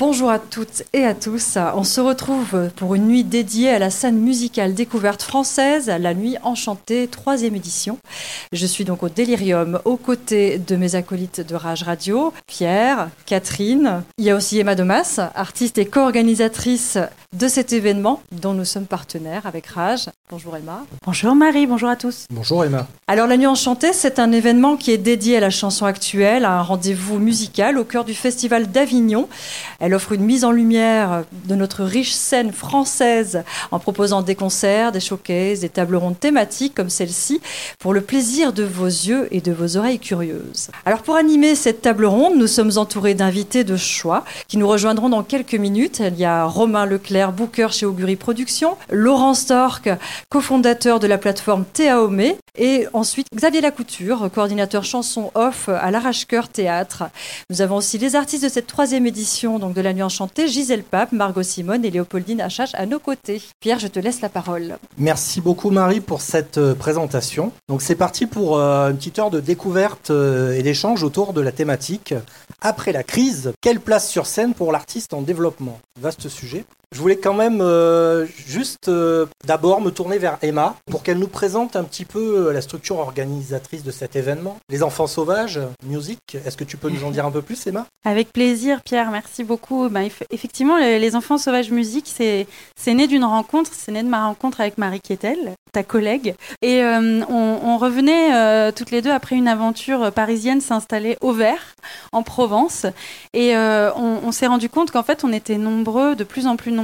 Bonjour à toutes et à tous. On se retrouve pour une nuit dédiée à la scène musicale découverte française, la nuit enchantée, troisième édition. Je suis donc au Délirium aux côtés de mes acolytes de Rage Radio, Pierre, Catherine. Il y a aussi Emma Domas, artiste et co-organisatrice de cet événement dont nous sommes partenaires avec Rage. Bonjour Emma. Bonjour Marie, bonjour à tous. Bonjour Emma. Alors la nuit enchantée, c'est un événement qui est dédié à la chanson actuelle, à un rendez-vous musical au cœur du festival d'Avignon. Elle offre une mise en lumière de notre riche scène française en proposant des concerts, des showcases, des tables rondes thématiques comme celle-ci pour le plaisir de vos yeux et de vos oreilles curieuses. Alors pour animer cette table ronde, nous sommes entourés d'invités de choix qui nous rejoindront dans quelques minutes. Il y a Romain Leclerc, booker chez Augury Productions, Laurent Stork, cofondateur de la plateforme Théaomé, et ensuite Xavier Lacouture, coordinateur chanson off à l'Arrache-Cœur Théâtre. Nous avons aussi les artistes de cette troisième édition donc de la Nuit Enchantée, Gisèle Pape, Margot Simone et Léopoldine Achache à nos côtés. Pierre, je te laisse la parole. Merci beaucoup Marie pour cette euh, présentation. Donc c'est parti pour euh, une petite heure de découverte euh, et d'échange autour de la thématique. Après la crise, quelle place sur scène pour l'artiste en développement? Vaste sujet. Je voulais quand même euh, juste euh, d'abord me tourner vers Emma pour qu'elle nous présente un petit peu euh, la structure organisatrice de cet événement. Les enfants sauvages, music, est-ce que tu peux nous en dire un peu plus Emma? Avec plaisir Pierre, merci beaucoup. Ben, effectivement, les enfants sauvages musique, c'est né d'une rencontre, c'est né de ma rencontre avec Marie Quetel, ta collègue. Et on, revenait toutes les deux après une aventure parisienne s'installer au Vert, en Provence. Et on, on s'est rendu compte qu'en fait, on était nombreux, de plus en plus nombreux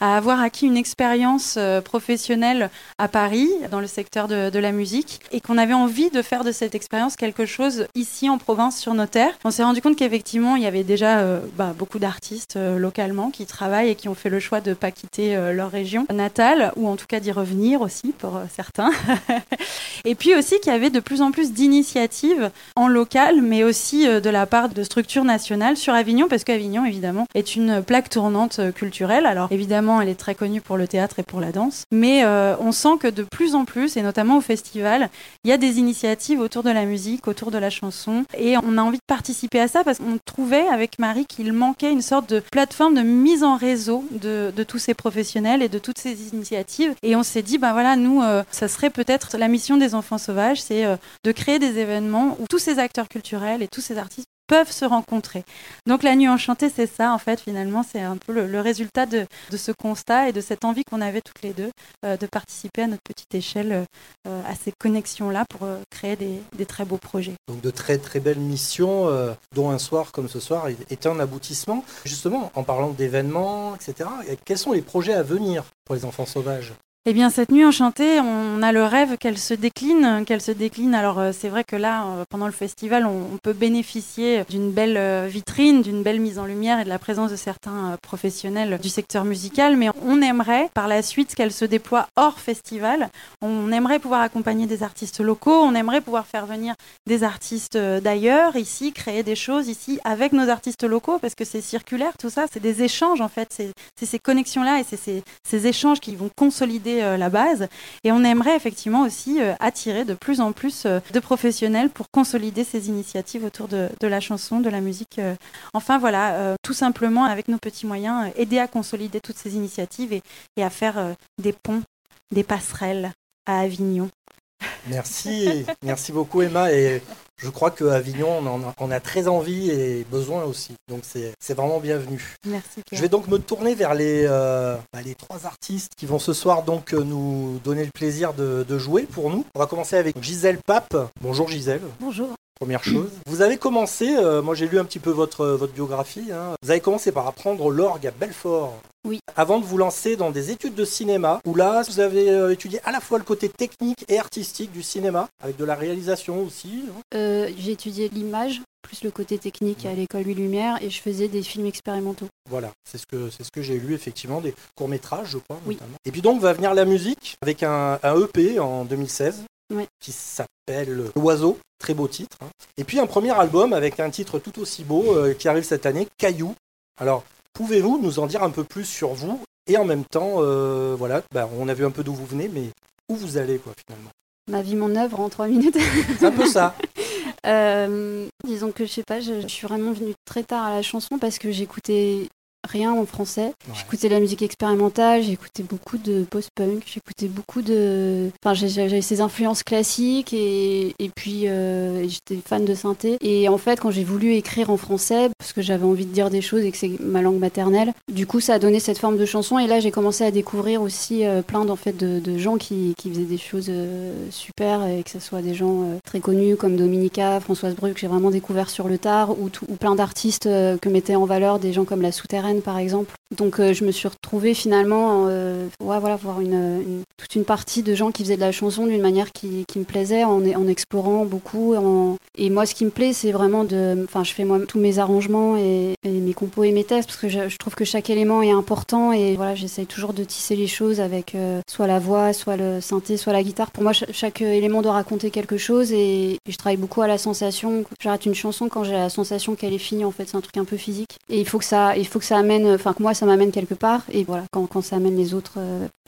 à avoir acquis une expérience euh, professionnelle à Paris, dans le secteur de, la musique, et qu'on avait envie de faire de cette expérience quelque chose ici en province sur nos terres. On s'est rendu compte qu'effectivement, il y avait déjà euh, bah, beaucoup d'artistes euh, localement qui travaillent et qui ont fait le choix de ne pas quitter leur région natale, ou en tout cas d'y revenir aussi pour certains. et puis aussi qu'il y avait de plus en plus d'initiatives en local, mais aussi de la part de structures nationales sur Avignon, parce qu'Avignon, évidemment, est une plaque tournante culturelle alors. Évidemment, elle est très connue pour le théâtre et pour la danse, mais euh, on sent que de plus en plus, et notamment au festival, il y a des initiatives autour de la musique, autour de la chanson, et on a envie de participer à ça parce qu'on trouvait avec Marie qu'il manquait une sorte de plateforme de mise en réseau de, tous ces professionnels et de toutes ces initiatives. Et on s'est dit, ben voilà, nous, euh, ça serait peut-être la mission des enfants sauvages, c'est euh, de créer des événements où tous ces acteurs culturels et tous ces artistes peuvent se rencontrer. Donc la nuit enchantée, c'est ça en fait finalement, c'est un peu le, résultat de, ce constat et de cette envie qu'on avait toutes les deux euh, de participer à notre petite échelle euh, à ces connexions-là pour euh, créer des, très beaux projets. Donc de très très belles missions, dont un soir comme ce soir est un aboutissement. Justement, en parlant d'événements, etc., quels sont les projets à venir pour les enfants sauvages? Eh bien, cette nuit enchantée, on a le rêve qu'elle se décline, qu'elle se décline. Alors, euh, c'est vrai que là, euh, pendant le festival, on, peut bénéficier d'une belle euh, vitrine, d'une belle mise en lumière et de la présence de certains professionnels du secteur musical, mais on aimerait, par la suite, qu'elle se déploie hors festival. On aimerait pouvoir accompagner des artistes locaux, on aimerait pouvoir faire venir des artistes d'ailleurs, ici, créer des choses ici avec nos artistes locaux, parce que c'est circulaire, tout ça, c'est des échanges, en fait. C'est ces connexions-là et c'est ces, ces échanges qui vont consolider euh, la base. Et on aimerait effectivement aussi euh, attirer de plus en plus euh, de professionnels pour consolider ces initiatives autour de, la chanson, de la musique. Enfin voilà, tout simplement avec nos petits moyens, aider à consolider toutes ces initiatives et, et à faire des ponts, des passerelles à Avignon. Merci, merci beaucoup Emma. Et je crois qu'à Avignon, on, a, très envie et besoin aussi. Donc c'est vraiment bienvenu. Merci. Je vais donc me tourner vers les, euh, bah, les trois artistes qui vont ce soir donc euh, nous donner le plaisir de, jouer pour nous. On va commencer avec Gisèle Pape. Bonjour Gisèle. Bonjour. Première chose. Vous avez commencé, euh, moi j'ai lu un petit peu votre, votre biographie, hein. vous avez commencé par apprendre l'orgue à Belfort. Oui. Avant de vous lancer dans des études de cinéma, où là, vous avez euh, étudié à la fois le côté technique et artistique du cinéma, avec de la réalisation aussi. Euh, j'ai étudié l'image, plus le côté technique à l'école Lumière, et je faisais des films expérimentaux. Voilà, c'est ce que c'est ce que j'ai lu effectivement, des courts métrages, je crois. Oui. Et puis donc va venir la musique avec un, EP en 2016. qui s'appelle L'Oiseau, très beau titre. Hein. Et puis un premier album avec un titre tout aussi beau euh, qui arrive cette année, Caillou. Alors, Pouvez-vous nous en dire un peu plus sur vous et en même temps, euh, voilà, bah, on a vu un peu d'où vous venez, mais où vous allez quoi finalement? Ma vie, mon œuvre en trois minutes. C'est un peu ça. Euh, disons que je sais pas, je, suis vraiment venue très tard à la chanson parce que j'écoutais rien en français. Ouais. J'écoutais de la musique expérimentale, j'écoutais beaucoup de post-punk, j'écoutais beaucoup de. Enfin, j'avais ces influences classiques et, et puis euh, j'étais fan de synthé. Et en fait, quand j'ai voulu écrire en français, parce que j'avais envie de dire des choses et que c'est ma langue maternelle, du coup, ça a donné cette forme de chanson. Et là, j'ai commencé à découvrir aussi euh, plein d'en fait, de, de gens qui, qui faisaient des choses euh, super et que ce soit des gens très connus comme Dominica, Françoise Bru, que j'ai vraiment découvert sur le tard, ou, tout- ou plein d'artistes que mettaient en valeur des gens comme La Souterraine, par exemple. Donc, euh, je me suis retrouvée finalement, euh, voilà, voir une, toute une partie de gens qui faisaient de la chanson d'une manière qui, me plaisait, en, explorant beaucoup. Et moi, ce qui me plaît, c'est vraiment de. Enfin, je fais moi tous mes arrangements et, mes compos et mes textes parce que je, trouve que chaque élément est important et voilà, j'essaye toujours de tisser les choses avec euh, soit la voix, soit le synthé, soit la guitare. Pour moi, cha- chaque élément doit raconter quelque chose et, et je travaille beaucoup à la sensation. J'arrête une chanson quand j'ai la sensation qu'elle est finie. En fait, c'est un truc un peu physique et il faut que ça, il faut que ça amène. Enfin, que moi, ça m'amène quelque part et voilà, quand, quand ça amène les autres.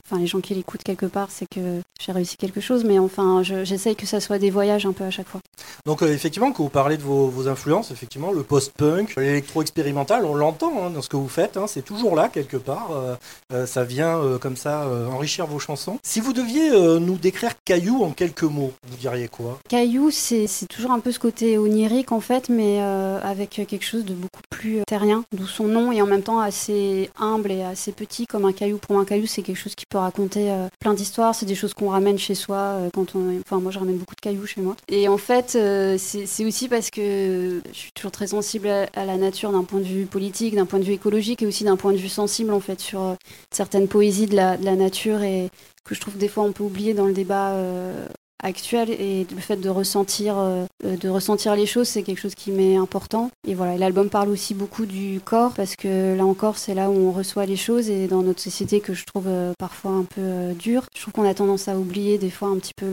Enfin, les gens qui l'écoutent quelque part, c'est que j'ai réussi quelque chose, mais enfin, je- j'essaye que ça soit des voyages un peu à chaque fois. Donc euh, effectivement, quand vous parlez de vos, vos influences, effectivement, le post-punk, l'électro-expérimental, on l'entend hein, dans ce que vous faites, hein, c'est toujours là quelque part, euh, euh, ça vient euh, comme ça enrichir vos chansons. Si vous deviez nous décrire Caillou en quelques mots, vous diriez quoi? Caillou, c'est toujours un peu ce côté onirique en fait, mais avec quelque chose de beaucoup plus terrien, d'où son nom, et en même temps assez humble et assez petit comme un caillou. Pour un caillou, c'est quelque chose qui peut raconter euh, plein d'histoires, c'est des choses qu'on ramène chez soi euh, quand on... Enfin, moi, je ramène beaucoup de cailloux chez moi. Et en fait, euh, c'est aussi parce que je suis toujours très sensible à, la nature d'un point de vue politique, d'un point de vue écologique, et aussi d'un point de vue sensible en fait sur certaines poésies de la, nature et que je trouve des fois on peut oublier dans le débat actuel et le fait de ressentir euh, de ressentir les choses c'est quelque chose qui m'est important et voilà l'album parle aussi beaucoup du corps parce que là encore c'est là où on reçoit les choses et dans notre société que je trouve euh, parfois un peu euh, dure je trouve qu'on a tendance à oublier des fois un petit peu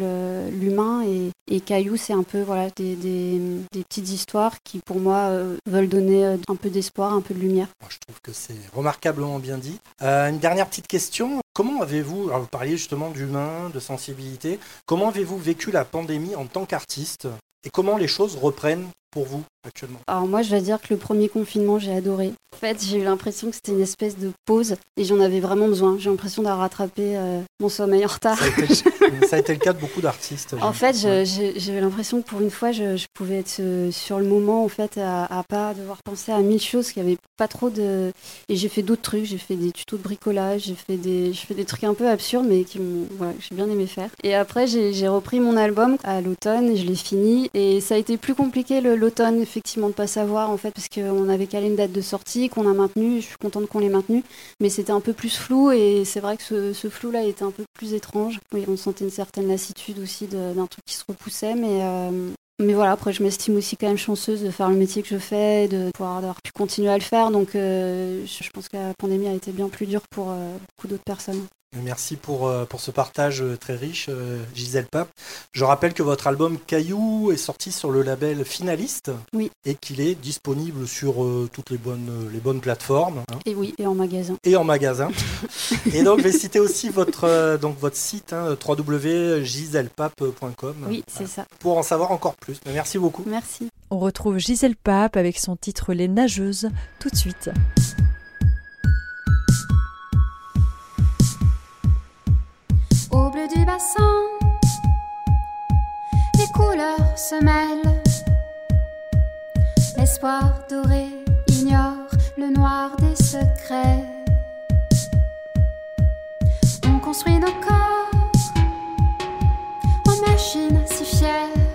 l'humain et, Caillou c'est un peu voilà des, des, petites histoires qui pour moi euh, veulent donner un peu d'espoir un peu de lumière Je trouve que c'est remarquablement bien dit. Une dernière petite question. Comment avez-vous, alors vous parliez justement d'humain, de sensibilité, comment avez-vous vécu la pandémie en tant qu'artiste? Et comment les choses reprennent? Pour vous actuellement Alors moi, je vais dire que le premier confinement, j'ai adoré. En fait, j'ai eu l'impression que c'était une espèce de pause et j'en avais vraiment besoin. J'ai l'impression d'avoir rattrapé euh, mon sommeil en retard. ça a, été, ça a été le cas de beaucoup d'artistes. En fait, j'ai eu l'impression que pour une fois, je, je pouvais être euh, sur le moment, en fait, à, à pas devoir penser à mille choses, qu'il y avait pas trop de. Et j'ai fait d'autres trucs. J'ai fait des tutos de bricolage, j'ai fait des, je fais des trucs un peu absurdes, mais qui m'ont, voilà, que j'ai bien aimé faire. Et après, j'ai j'ai repris mon album à l'automne, et je l'ai fini, et ça a été plus compliqué le- l'automne, effectivement, de pas savoir, en fait, parce qu'on avait calé une date de sortie qu'on a maintenue. Je suis contente qu'on l'ait maintenue, mais c'était un peu plus flou, et c'est vrai que ce, flou-là était un peu plus étrange. Oui, on sentait une certaine lassitude aussi d'un truc qui se repoussait, mais, euh, mais voilà, après je m'estime aussi quand même chanceuse de faire le métier que je fais, de pouvoir avoir pu continuer à le faire, donc euh, je pense que la pandémie a été bien plus dure pour euh, beaucoup d'autres personnes. Merci pour, euh, pour ce partage euh, très riche, euh, Gisèle Pape. Je rappelle que votre album Caillou est sorti sur le label Finaliste Oui. et qu'il est disponible sur euh, toutes les bonnes, les bonnes plateformes hein, Et oui, et en magasin. et en magasin. et donc, je vais citer aussi votre, euh, donc, votre site hein, www.gisellepape.com Oui, c'est ça. pour en savoir encore plus. Merci beaucoup. Merci. On retrouve Gisèle Pape avec son titre Les Nageuses tout de suite. Les couleurs se mêlent. L'espoir doré ignore le noir des secrets. On construit nos corps en machine si fière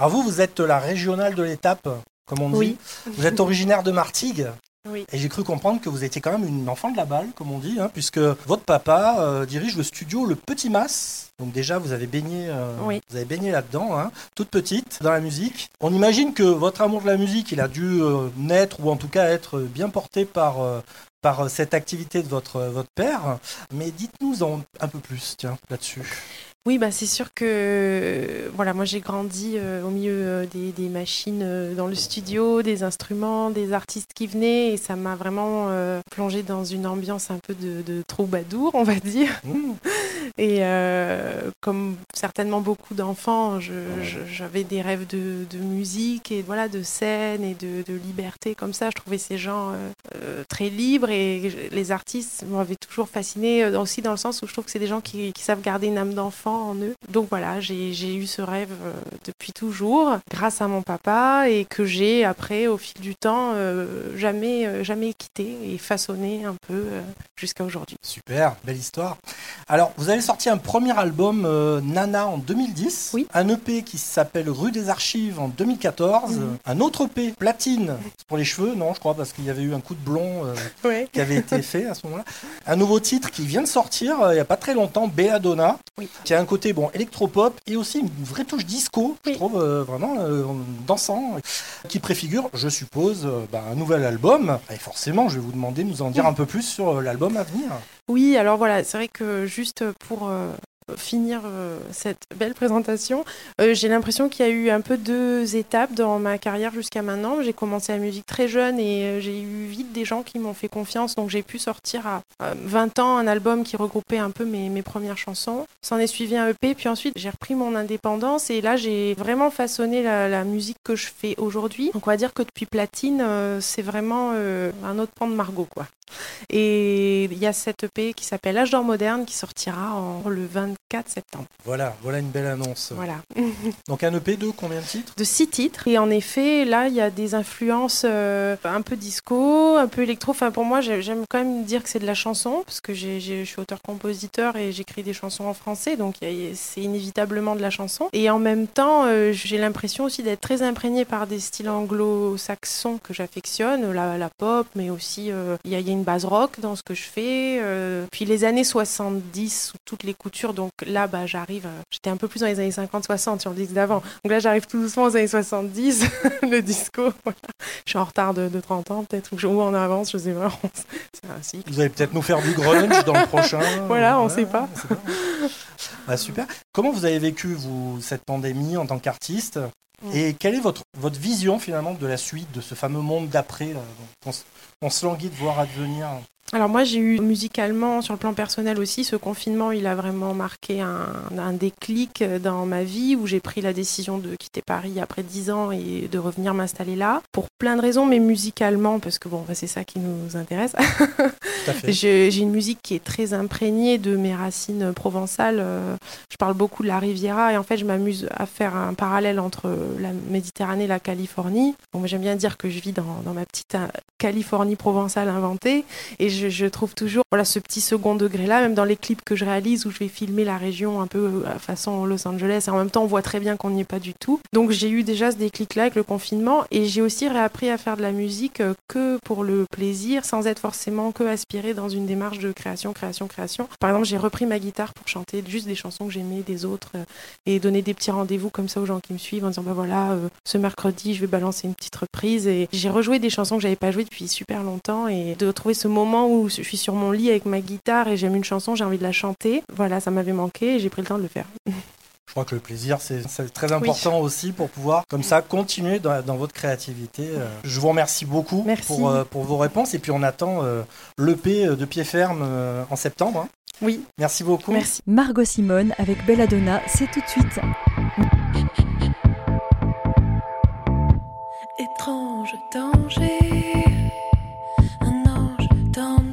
Alors vous, vous êtes la régionale de l'étape, comme on dit. Oui. Vous êtes originaire de Martigues. Oui. Et j'ai cru comprendre que vous étiez quand même une enfant de la balle, comme on dit, hein, puisque votre papa euh, dirige le studio Le Petit Mas. Donc déjà, vous avez baigné, euh, Oui. vous avez baigné là-dedans, hein, toute petite, dans la musique. On imagine que votre amour de la musique, il a dû euh, naître, ou en tout cas être bien porté par, par cette activité de votre, votre père. Mais dites-nous en un peu plus, tiens, là-dessus. Oui, bah c'est sûr que euh, voilà, moi j'ai grandi euh, au milieu euh, des, machines dans le studio, des instruments, des artistes qui venaient et ça m'a vraiment euh, plongé dans une ambiance un peu de, de troubadour, on va dire. Mmh. Et euh, comme certainement beaucoup d'enfants, je- je- j'avais des rêves de, de musique et voilà de scène et de, de liberté comme ça. Je trouvais ces gens euh, euh, très libres et les artistes m'avaient toujours fasciné aussi dans le sens où je trouve que c'est des gens qui, qui savent garder une âme d'enfant en eux. Donc voilà, j'ai eu ce rêve depuis toujours grâce à mon papa et que j'ai après au fil du temps euh, jamais jamais quitté et façonné un peu jusqu'à aujourd'hui. Super, belle histoire. Alors, vous avez sorti un premier album, euh, Nana, en 2010. Oui. Un EP qui s'appelle Rue des Archives en 2014. Mhm. Un autre EP, Platine, pour les cheveux, non, je crois, parce qu'il y avait eu un coup de blond euh, Ouais. qui avait été fait à ce moment-là. Un nouveau titre qui vient de sortir euh, il n'y a pas très longtemps, Belladonna, Oui. qui a un côté bon électropop et aussi une vraie touche disco, je trouve vraiment dansant, qui préfigure, je suppose, bah, un nouvel album. Et forcément, je vais vous demander de nous en dire un peu plus sur l'album à venir. Oui, alors voilà, c'est vrai que juste pour euh, finir euh, cette belle présentation, euh, j'ai l'impression qu'il y a eu un peu deux étapes dans ma carrière jusqu'à maintenant. J'ai commencé la musique très jeune et j'ai eu vite des gens qui m'ont fait confiance, donc j'ai pu sortir à euh, 20 ans un album qui regroupait un peu mes, premières chansons. S'en est suivi un EP, puis ensuite j'ai repris mon indépendance et là j'ai vraiment façonné la, musique que je fais aujourd'hui. Donc on va dire que depuis Platine, c'est vraiment un autre pan de Margot, quoi. Et il y a cette EP qui s'appelle L'âge d'or moderne qui sortira en, le 24 septembre. Voilà, voilà une belle annonce. Voilà. Donc un EP de combien de titres? De six titres. Et en effet, là, il y a des influences euh, un peu disco, un peu électro. Enfin, pour moi, j'ai- j'aime quand même dire que c'est de la chanson, parce que je suis auteur-compositeur et j'écris des chansons en français, donc c'est inévitablement de la chanson. Et en même temps, euh, j'ai l'impression aussi d'être très imprégnée par des styles anglo-saxons que j'affectionne, la, la pop, mais aussi euh, y, il y a une base rock dans ce que je fais. euh, puis les années 70, sous toutes les coutures, donc là, bah, j'arrive, euh, j'étais un peu plus dans les années 50-60 sur le disque d'avant. Donc là, j'arrive tout doucement aux années 70, le disco. voilà. Je suis en retard de, de 30 ans, peut-être, ou en avance, je sais pas. C'est un cycle. Vous allez peut-être nous faire du grunge dans le prochain. Voilà, on Ouais, sait pas. on sait pas. Ah, super. Comment vous avez vécu, vous, cette pandémie en tant qu'artiste? Mm. Et quelle est votre, votre vision finalement de la suite, de ce fameux monde d'après qu'on qu'on se languit de voir advenir Alors moi j'ai eu musicalement, sur le plan personnel aussi, ce confinement il a vraiment marqué un, un déclic dans ma vie où j'ai pris la décision de quitter Paris après 10 ans et de revenir m'installer là. Pour plein de raisons, mais musicalement, parce que bon, bah, c'est ça qui nous intéresse. J'ai une musique qui est très imprégnée de mes racines provençales. Euh, Je parle beaucoup de la Riviera et en fait, je m'amuse à faire un parallèle entre la Méditerranée et la Californie. Bon, J'aime bien dire que je vis dans, dans ma petite euh, Californie provençale inventée et je, je trouve toujours voilà, ce petit second degré-là, même dans les clips que je réalise où je vais filmer la région un peu à façon Los Angeles et en même temps, on voit très bien qu'on n'y est pas du tout. Donc, j'ai eu déjà ce déclic-là avec le confinement et j'ai aussi réappris à faire de la musique euh, que pour le plaisir, sans être forcément que aspiré dans une démarche de création, création, création. Par exemple, j'ai repris ma guitare pour chanter juste des chansons que j'aimais des autres euh, et donner des petits rendez-vous comme ça aux gens qui me suivent en disant bah voilà, euh, ce mercredi, je vais balancer une petite reprise et j'ai rejoué des chansons que j'avais pas jouées depuis super longtemps et de trouver ce moment où je suis sur mon lit avec ma guitare et j'aime une chanson, j'ai envie de la chanter. Voilà, ça m'avait manqué et j'ai pris le temps de le faire. Je crois que le plaisir, c'est très important aussi pour pouvoir, comme ça, continuer dans, dans votre créativité. Euh, Je vous remercie beaucoup Merci. pour, euh, pour vos réponses et puis on attend euh, l'EP de pied ferme en septembre. hein. Oui, Merci beaucoup. merci. Margot Simone avec Belladonna, c'est tout de suite. Étrange danger,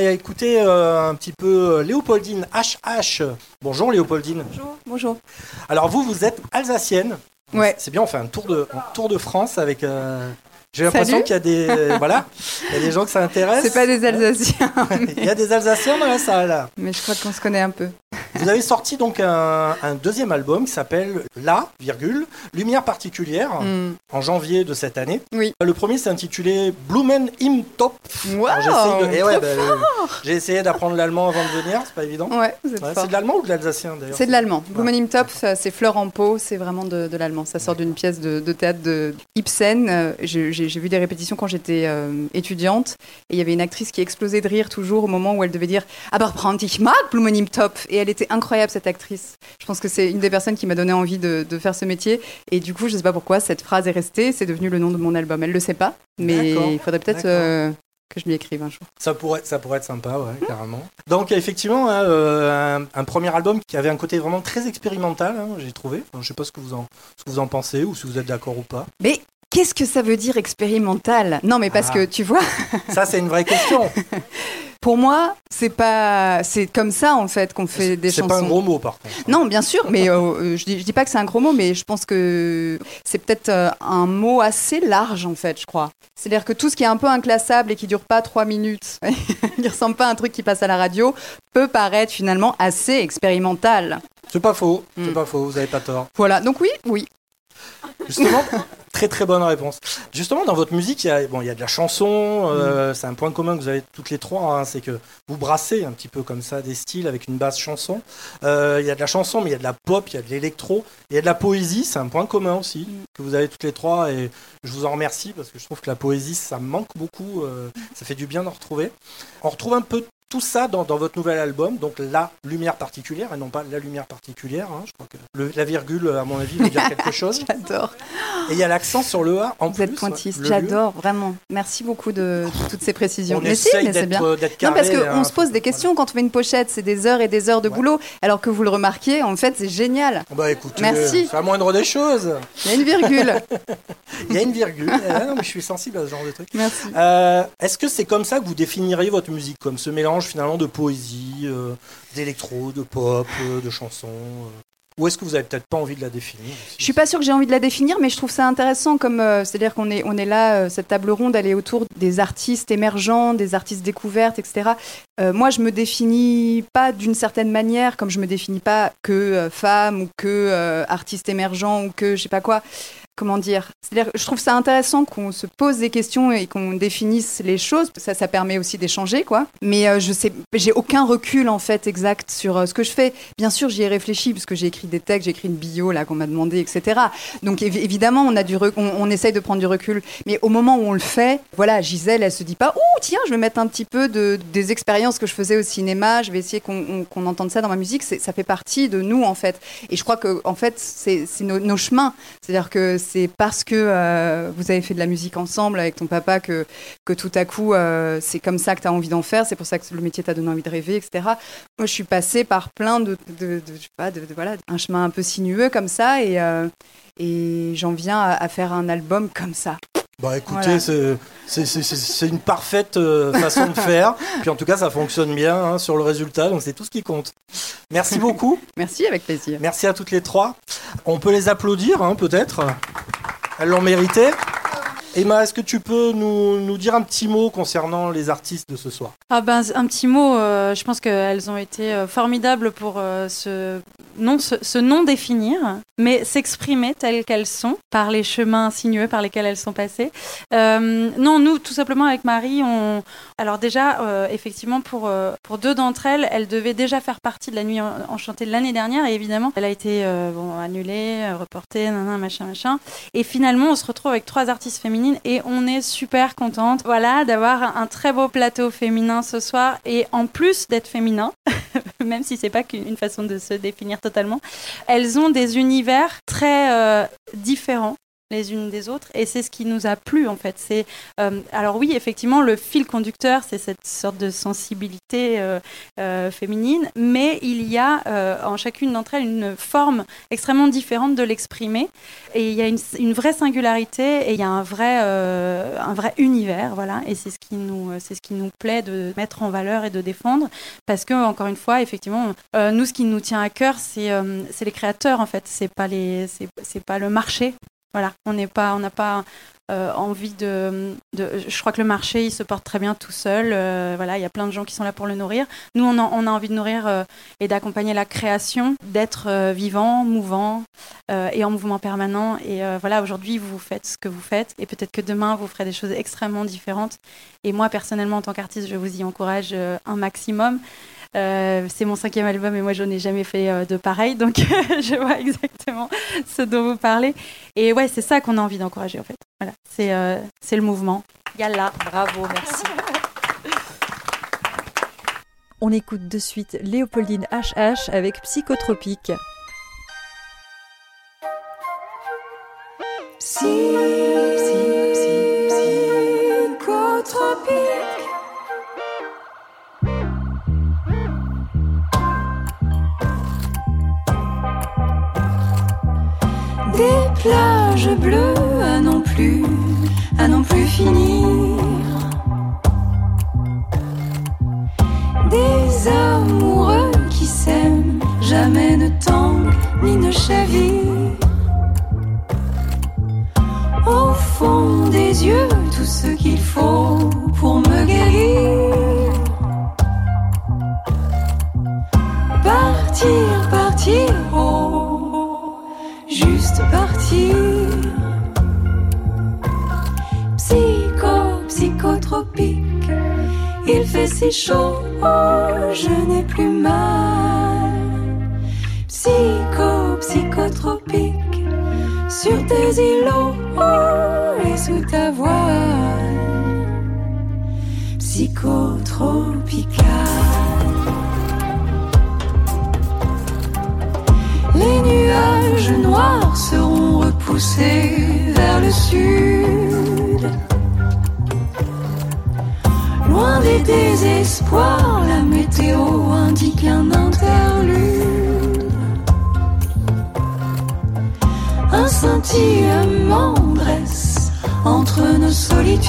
va écouter euh, un petit peu euh, Léopoldine HH. Bonjour Léopoldine. Bonjour. Bonjour. Alors vous, vous êtes alsacienne. Ouais. C'est bien, on fait un tour de, un tour de France avec... euh, J'ai l'impression qu'il y a des... voilà, il y a des gens que ça intéresse. C'est pas des Alsaciens, Il y a des Alsaciens dans la salle. mais je crois qu'on se connaît un peu. Vous avez sorti donc un, un deuxième album qui s'appelle La, virgule, Lumière particulière, Hmm. en janvier de cette année. Oui. Le premier s'est intitulé Blumen im Top. Wow, de- eh ouais, bah, euh, J'ai essayé d'apprendre l'allemand avant de venir, c'est pas évident. Ouais, c'est de l'allemand ou de l'alsacien d'ailleurs C'est de l'allemand. Blumenim Top, ça, c'est fleur en pot, c'est vraiment de, de l'allemand. Ça sort d'une pièce de, de théâtre de Ibsen. Euh, J'ai j'ai- j'ai vu des répétitions quand j'étais euh, étudiante et il y avait une actrice qui explosait de rire toujours au moment où elle devait dire Aber prant ich mag Blumenim Top et elle était incroyable cette actrice. Je pense que c'est une des personnes qui m'a donné envie de, de faire ce métier et du coup je sais pas pourquoi cette phrase est restée, c'est devenu le nom de mon album. Elle le sait pas, mais il faudrait peut-être euh, que je lui écrive un jour. Ça pourrait, ça pourrait être sympa, ouais, carrément. Donc effectivement, hein, euh, un, un premier album qui avait un côté vraiment très expérimental, hein, j'ai trouvé. Enfin, je sais pas ce que vous en, ce que vous en pensez ou si vous êtes d'accord ou pas. Mais qu'est-ce que ça veut dire expérimental? Non, mais parce Ah. que tu vois, Ça, c'est une vraie question. pour moi, c'est pas, c'est comme ça en fait qu'on fait des C'est chansons. pas un gros mot, par contre. Non, bien sûr, mais euh, euh, je, dis, je dis pas que c'est un gros mot, mais je pense que c'est peut-être euh, un mot assez large en fait, je crois. C'est-à-dire que tout ce qui est un peu inclassable et qui dure pas trois minutes, qui ressemble pas à un truc qui passe à la radio, peut paraître finalement assez expérimental. C'est pas faux, c'est Mm. pas faux, vous avez pas tort. Voilà, donc oui, oui. Justement, très très bonne réponse. Justement, dans votre musique, il y a, bon, il y a de la chanson, euh, c'est un point commun que vous avez toutes les trois, hein, c'est que vous brassez un petit peu comme ça des styles avec une base chanson. Euh, il y a de la chanson, mais il y a de la pop, il y a de l'électro, il y a de la poésie, c'est un point commun aussi que vous avez toutes les trois et je vous en remercie parce que je trouve que la poésie, ça me manque beaucoup, euh, ça fait du bien d'en retrouver. On retrouve un peu tout ça dans, dans votre nouvel album, donc la lumière particulière et non pas la lumière particulière. hein, je crois que le- la virgule, à mon avis, veut dire quelque chose. J'adore. Et il y a l'accent sur le A en Vous plus. êtes pointiste, ouais, j'adore, vraiment. Merci beaucoup de toutes ces précisions. On mais si, mais c'est bien. Non, parce qu'on hein, se pose des questions quand on fait une pochette, c'est des heures et des heures de Ouais. boulot, alors que vous le remarquez, en fait, c'est génial. Bah écoutez, Merci. c'est la moindre des choses. Il y a une virgule. Il y a une virgule. Ah non, mais je suis sensible à ce genre de truc. Merci. Euh, Est-ce que c'est comme ça que vous définiriez votre musique, comme ce mélange finalement de poésie, euh, d'électro, de pop, euh, de chansons euh Ou est-ce que vous avez peut-être pas envie de la définir Je suis pas sûre que j'ai envie de la définir, mais je trouve ça intéressant comme c'est-à-dire qu'on est on est là cette table ronde, elle est autour des artistes émergents, des artistes découvertes, etc. Euh, moi, je me définis pas d'une certaine manière, comme je me définis pas que euh, femme ou que euh, artiste émergent ou que je sais pas quoi. Comment dire? C'est-à-dire, je trouve ça intéressant qu'on se pose des questions et qu'on définisse les choses. Ça, ça permet aussi d'échanger, quoi. Mais je sais, j'ai aucun recul en fait exact sur ce que je fais. Bien sûr, j'y ai réfléchi parce que j'ai écrit des textes, j'ai écrit une bio là qu'on m'a demandé, etc. Donc évi- évidemment, on a du, on, on essaye de prendre du recul. Mais au moment où on le fait, voilà, Gisèle, elle se dit pas, ouh, tiens, je vais mettre un petit peu de, des expériences que je faisais au cinéma, je vais essayer qu'on on- qu'on entende ça dans ma musique. Ça fait partie de nous, en fait. Et je crois que, en fait, c'est nos, chemins. C'est-à-dire que c'est parce que euh, vous avez fait de la musique ensemble avec ton papa que, que tout à coup, euh, c'est comme ça que tu as envie d'en faire. C'est pour ça que le métier t'a donné envie de rêver, etc. Moi, je suis passée par plein de, de, de- sais pas, voilà, un chemin un peu sinueux comme ça. Et, euh, j'en viens à faire un album comme ça. Bah écoutez, Voilà. c'est une parfaite euh, façon de faire. Puis en tout cas, ça fonctionne bien hein, sur le résultat, donc c'est tout ce qui compte. Merci beaucoup. Merci, avec plaisir. Merci à toutes les trois. On peut les applaudir, hein, peut-être. Elles l'ont mérité. Emma, est-ce que tu peux nous, nous dire un petit mot concernant les artistes de ce soir? Ah ben, un petit mot, euh, je pense qu'elles ont été euh, formidables pour euh, se, non, se, non définir, mais s'exprimer telles qu'elles sont, par les chemins sinueux par lesquels elles sont passées. Euh, non, nous, tout simplement avec Marie, on... alors déjà, euh, effectivement, pour, euh, pour deux d'entre elles, elles devaient déjà faire partie de la nuit en- enchantée de l'année dernière, et évidemment, elle a été euh, bon, annulée, euh, reportée, nanana, machin, machin. Et finalement, on se retrouve avec trois artistes féminines et on est super contente, voilà, d'avoir un très beau plateau féminin ce soir et en plus d'être féminin, même si c'est pas qu'une une façon de se définir totalement, elles ont des univers très euh, différents les unes des autres et c'est ce qui nous a plu en fait c'est euh, alors oui effectivement le fil conducteur c'est cette sorte de sensibilité euh, euh, féminine mais il y a en chacune d'entre elles une forme extrêmement différente de l'exprimer et il y a une, une vraie singularité et il y a un vrai, un vrai univers, voilà. Et c'est ce qui nous, c'est ce qui nous plaît de mettre en valeur et de défendre, parce que encore une fois, effectivement, nous, ce qui nous tient à cœur, c'est, c'est les créateurs en fait. C'est pas les, c'est pas le marché. Voilà, on n'est pas, on n'a pas euh, envie de. Je crois que le marché, il se porte très bien tout seul. euh, voilà, il y a plein de gens qui sont là pour le nourrir. Nous, on a, a envie de nourrir euh, et d'accompagner la création, d'être vivant, mouvant et en mouvement permanent. Et voilà, aujourd'hui, vous faites ce que vous faites et peut-être que demain, vous ferez des choses extrêmement différentes. Et moi, personnellement, en tant qu'artiste, je vous y encourage un maximum. Euh, c'est mon cinquième album et moi je n'ai jamais fait euh, de pareil, donc je vois exactement ce dont vous parlez. Et ouais, c'est ça qu'on a envie d'encourager en fait. Voilà, c'est euh, c'est le mouvement. Yalla. Bravo, merci. On écoute de suite Léopoldine HH avec Psychotropique. Psy, bleues à non plus, à non plus finir. Des amoureux qui s'aiment, jamais ne tanguent ni ne chavirent. Si chaud, oh, je n'ai plus mal. Psycho, psychotropique sur tes îlots oh, et sous ta voile psychotropical. Les nuages noirs seront repoussés vers le sud. Des désespoirs, la météo indique un interlude. Un scintillement dresse entre nos solitudes.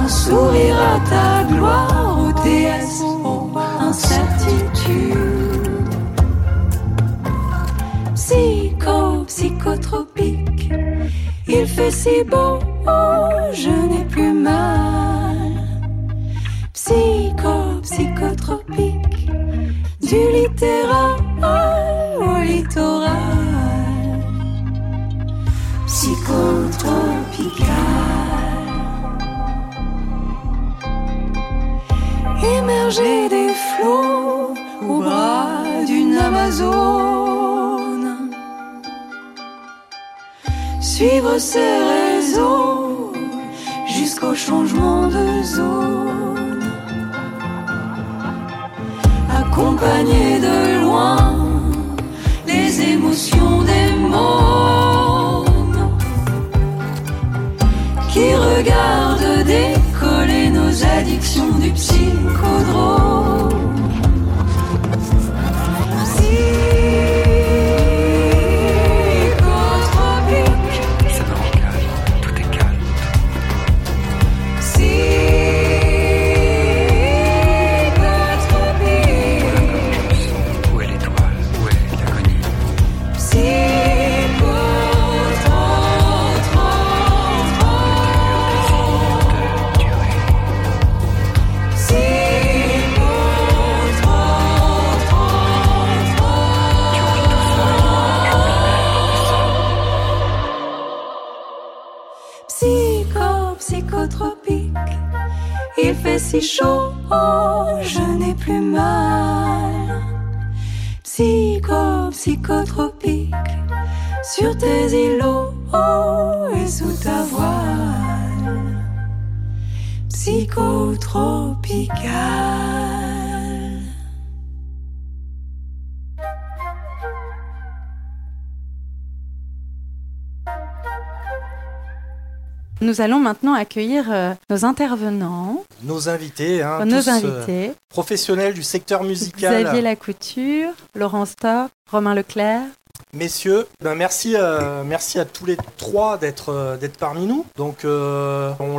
Un sourire à ta gloire, ô déesse, incertitude. Psycho, psychotropique, il fait si beau, oh, je n'ai plus mal. Psycho, psychotropique, du littéral au littoral. Psychotropical. Émerger des flots au bras d'une Amazone. Suivre ses réseaux changement de zone. Accompagné de loin les émotions des mômes qui regardent décoller nos addictions du psychodrome. Chaud, oh, je n'ai plus mal. Psycho, psychotropique. Sur tes îlots, oh, et sous ta voile. Psychotropical. Nous allons maintenant accueillir euh, nos intervenants, Nos invités, hein, nos tous, euh, invités. professionnels du secteur musical. Xavier Lacouture, Laurent Stork, Romain Leclerc. Messieurs, ben merci, euh, merci à tous les trois d'être d'être parmi nous. Donc, on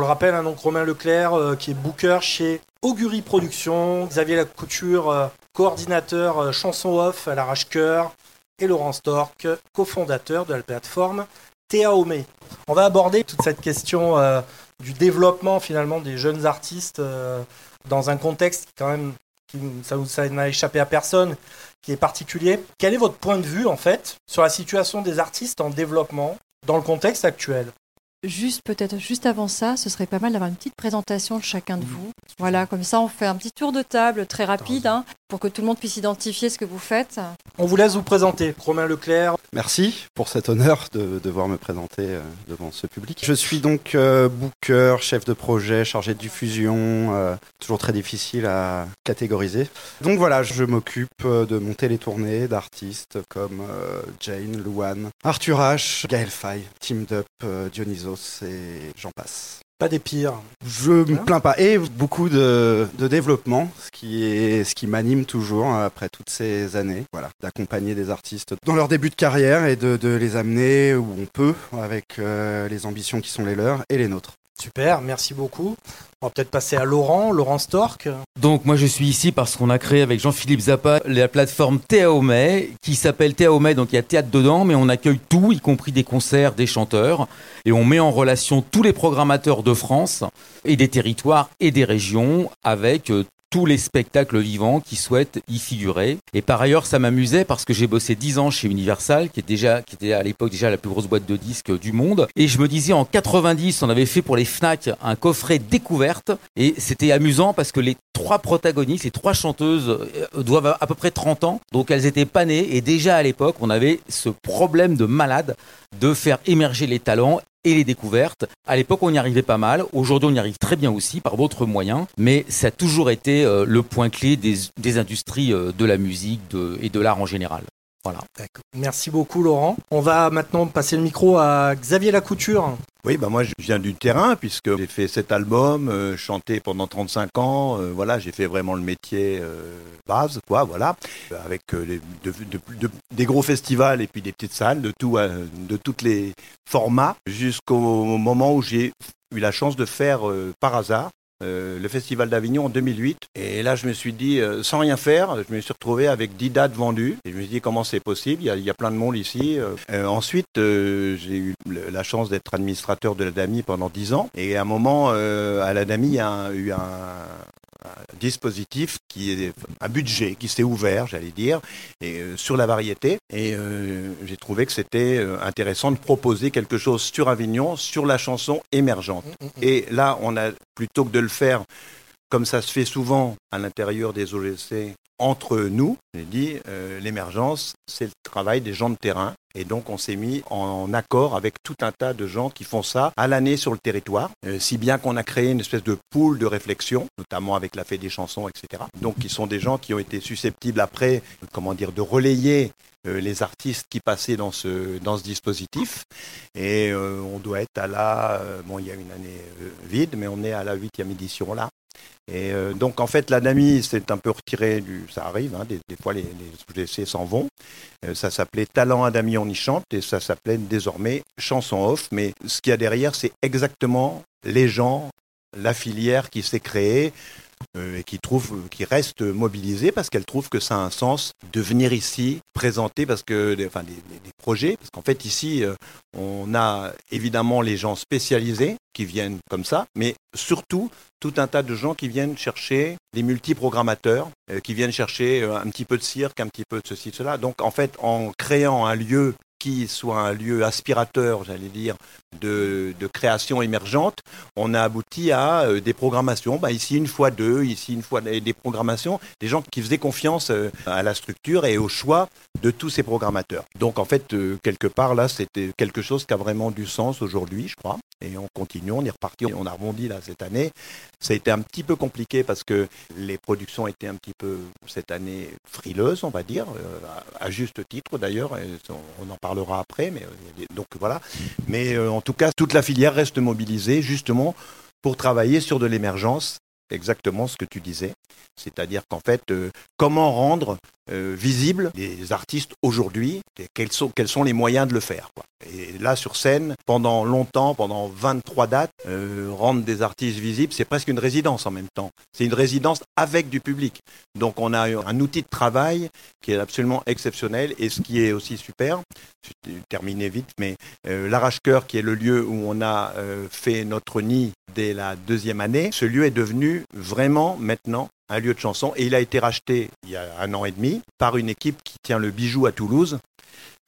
le rappelle, hein, donc Romain Leclerc, qui est booker chez Augury Productions, Xavier Lacouture, coordinateur chanson off à l'arrache-cœur, et Laurent Stork, cofondateur de la plateforme Théaomé. On va aborder toute cette question euh, du développement finalement des jeunes artistes euh, dans un contexte qui, quand même, qui, ça, ça n'a échappé à personne, qui est particulier. Quel est votre point de vue en fait sur la situation des artistes en développement dans le contexte actuel? Juste peut-être juste avant ça, ce serait pas mal d'avoir une petite présentation de chacun de vous. Voilà, comme ça on fait un petit tour de table très rapide hein, pour que tout le monde puisse identifier ce que vous faites. On vous laisse vous présenter. Romain Leclerc, Merci pour cet honneur de devoir me présenter euh, devant ce public. Je suis donc euh, booker, chef de projet, chargé de diffusion, euh, toujours très difficile à catégoriser. Donc voilà, je m'occupe de monter les tournées d'artistes comme Jane, Luan, Arthur H, Gaël Faye, Team Dup, Dionysos et j'en passe. Pas des pires. Je me plains pas. Et beaucoup de, de développement, ce qui est ce qui m'anime toujours hein, après toutes ces années. Voilà, d'accompagner des artistes dans leur début de carrière et de, de les amener où on peut avec euh, les ambitions qui sont les leurs et les nôtres. Super, merci beaucoup. On va peut-être passer à Laurent, Laurent Stork. Donc moi je suis ici parce qu'on a créé avec Jean-Philippe Zappa la plateforme Théaomé qui s'appelle Théaomé, donc il y a théâtre dedans, mais on accueille tout, y compris des concerts, des chanteurs, et on met en relation tous les programmateurs de France et des territoires et des régions avec euh, tous les spectacles vivants qui souhaitent y figurer. Et par ailleurs, ça m'amusait parce que j'ai bossé 10 ans chez Universal, qui, est déjà, qui était à l'époque déjà la plus grosse boîte de disques du monde. Et je me disais, en 90, on avait fait pour les FNAC un coffret découverte. Et c'était amusant parce que les trois protagonistes, les trois chanteuses euh, doivent à peu près 30 ans. Donc elles étaient pas nées. Et déjà à l'époque, on avait ce problème de malade de faire émerger les talents et les découvertes. À l'époque, on y arrivait pas mal. Aujourd'hui, on y arrive très bien aussi par d'autres moyens. Mais ça a toujours été euh, le point clé des, industries euh, de la musique et de l'art en général. Voilà. D'accord. Merci beaucoup Laurent. On va maintenant passer le micro à Xavier Lacouture. Oui, bah moi je viens du terrain puisque j'ai fait cet album, euh, chanté pendant 35 ans. euh, voilà, j'ai fait vraiment le métier euh, base, quoi, voilà, avec euh, les- de- de- de- des gros festivals et puis des petites salles de tout, euh, de toutes les formats, jusqu'au moment où j'ai eu la chance de faire euh, par hasard. Euh, le Festival d'Avignon en 2008 et là je me suis dit euh, sans rien faire je me suis retrouvé avec 10 dates vendues. Et je me suis dit comment c'est possible? Il y, a, il y a plein de monde ici euh. Euh, ensuite euh, j'ai eu la chance d'être administrateur de la DAMI pendant 10 ans. Et à un moment à la DAMI il y a eu un, un dispositif qui est un budget qui s'est ouvert j'allais dire et euh, sur la variété. Et euh, j'ai trouvé que c'était euh, intéressant de proposer quelque chose sur Avignon sur la chanson émergente. Et là on a plutôt que de le faire comme ça se fait souvent à l'intérieur des OGC entre nous, j'ai dit, euh, l'émergence, c'est le travail des gens de terrain. Et donc, on s'est mis en accord avec tout un tas de gens qui font ça à l'année sur le territoire, euh, si bien qu'on a créé une espèce de pool de réflexion, notamment avec la Fête des chansons, etc. Donc, qui sont des gens qui ont été susceptibles après, comment dire, de relayer euh, les artistes qui passaient dans ce, dans ce dispositif. Et on doit être à la... bon, il y a une année vide, mais on est à la huitième édition là. Et euh, donc, en fait, l'ANAMI s'est un peu retiré du... Ça arrive, hein, des, fois, les, les s'en vont. Euh, ça s'appelait Talent Adami, on y chante, et ça s'appelait désormais Chanson Off. Mais ce qu'il y a derrière, c'est exactement les gens, la filière qui s'est créée et qui trouve, qui reste mobilisée parce qu'elle trouve que ça a un sens de venir ici présenter parce que, enfin, des projets, parce qu'en fait ici, euh, on a évidemment les gens spécialisés qui viennent comme ça, mais surtout tout un tas de gens qui viennent chercher des multiprogrammateurs, euh, qui viennent chercher euh, un petit peu de cirque, un petit peu de ceci, de cela. Donc en fait, en créant un lieu qui soit un lieu aspirateur, j'allais dire, de, de création émergente, on a abouti à euh, des programmations, bah, ici une fois deux, ici une fois des, programmations, des gens qui faisaient confiance euh, à la structure et au choix de tous ces programmateurs. Donc en fait, euh, quelque part là, c'était quelque chose qui a vraiment du sens aujourd'hui, je crois. Et on continue, on est reparti, on a rebondi là cette année. Ça a été un petit peu compliqué parce que les productions étaient un petit peu cette année frileuses, on va dire, euh, à, juste titre d'ailleurs. On, en parlera après, mais euh, donc voilà. Mais euh, en tout cas, toute la filière reste mobilisée justement pour travailler sur de l'émergence, exactement ce que tu disais. C'est-à-dire qu'en fait, euh, comment rendre euh, visibles les artistes aujourd'hui quels sont, quels sont les moyens de le faire. Et là, sur scène, pendant longtemps, pendant 23 dates, euh, rendre des artistes visibles, c'est presque une résidence en même temps. C'est une résidence avec du public. Donc on a un outil de travail qui est absolument exceptionnel et ce qui est aussi super, je vais terminer vite, mais l'Arrache-Cœur, qui est le lieu où on a fait notre nid dès la deuxième année, ce lieu est devenu vraiment maintenant un lieu de chanson et il a été racheté il y a un an et demi par une équipe qui tient le bijou à Toulouse